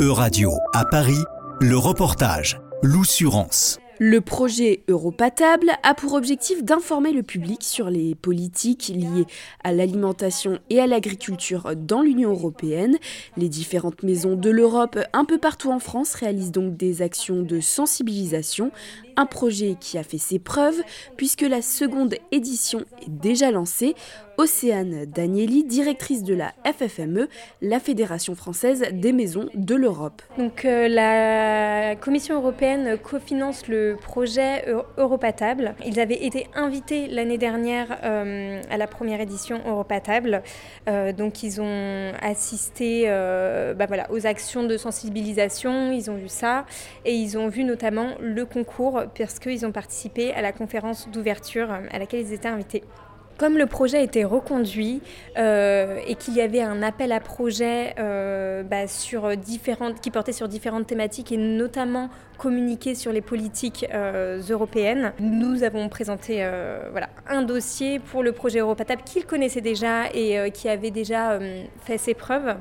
E-Radio à Paris, le reportage, l'oussurance. Le projet Europatable a pour objectif d'informer le public sur les politiques liées à l'alimentation et à l'agriculture dans l'Union européenne. Les différentes maisons de l'Europe un peu partout en France réalisent donc des actions de sensibilisation, un projet qui a fait ses preuves puisque la seconde édition est déjà lancée. Océane Danieli, directrice de la FFME, la Fédération française des maisons de l'Europe. Donc euh, la Commission européenne cofinance le projet Europatable. Ils avaient été invités l'année dernière euh, à la première édition Europatable. Euh, donc ils ont assisté bah voilà, aux actions de sensibilisation, ils ont vu ça et ils ont vu notamment le concours parce qu'ils ont participé à la conférence d'ouverture à laquelle ils étaient invités. Comme le projet était reconduit euh, et qu'il y avait un appel à projet euh, bah, sur différentes, qui portait sur différentes thématiques et notamment communiquer sur les politiques euh, européennes, nous avons présenté voilà, un dossier pour le projet Europatable qu'ils connaissaient déjà et qui avait déjà fait ses preuves.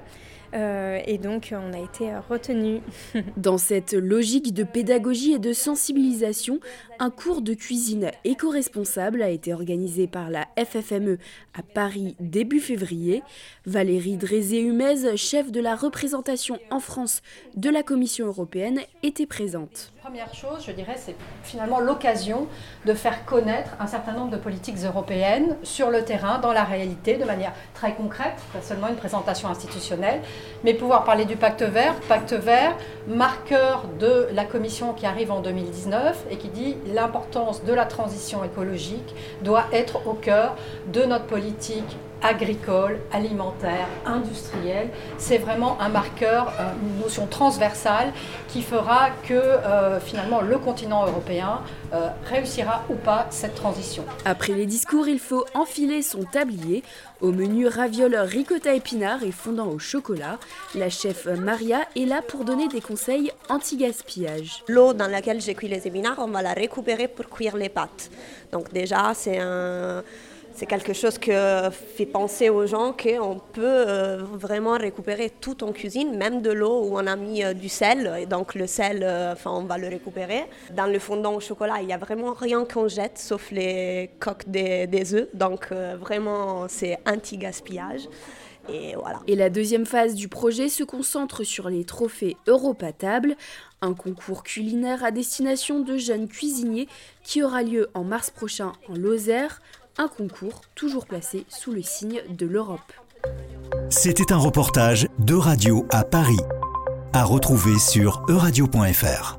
Euh, et donc, on a été retenu. Dans cette logique de pédagogie et de sensibilisation, un cours de cuisine éco-responsable a été organisé par la FFME à Paris début février. Valérie Drézé-Humez, chef de la représentation en France de la Commission européenne, était présente. Première chose, je dirais, c'est finalement l'occasion de faire connaître un certain nombre de politiques européennes sur le terrain, dans la réalité, de manière très concrète, pas seulement une présentation institutionnelle, mais pouvoir parler du pacte vert, pacte vert, marqueur de la Commission qui arrive en 2019 et qui dit l'importance de la transition écologique doit être au cœur de notre politique agricole, alimentaire, industrielle. C'est vraiment un marqueur, euh, une notion transversale qui fera que euh, finalement le continent européen euh, réussira ou pas cette transition. Après les discours, il faut enfiler son tablier. Au menu ravioles ricotta épinards et fondant au chocolat, la chef Maria est là pour donner des conseils anti-gaspillage. L'eau dans laquelle j'ai cuit les épinards, on va la récupérer pour cuire les pâtes. Donc déjà, c'est un c'est quelque chose qui fait penser aux gens qu'on peut euh, vraiment récupérer tout en cuisine, même de l'eau où on a mis euh, du sel. Et donc le sel, euh, enfin, on va le récupérer. Dans le fondant au chocolat, il n'y a vraiment rien qu'on jette, sauf les coques des, des œufs. Donc vraiment, c'est anti-gaspillage. Et, voilà. et la deuxième phase du projet se concentre sur les trophées Europatable, un concours culinaire à destination de jeunes cuisiniers qui aura lieu en mars prochain en Lozère, un concours toujours placé sous le signe de l'Europe. C'était un reportage de Radio à Paris, à retrouver sur euradio.fr.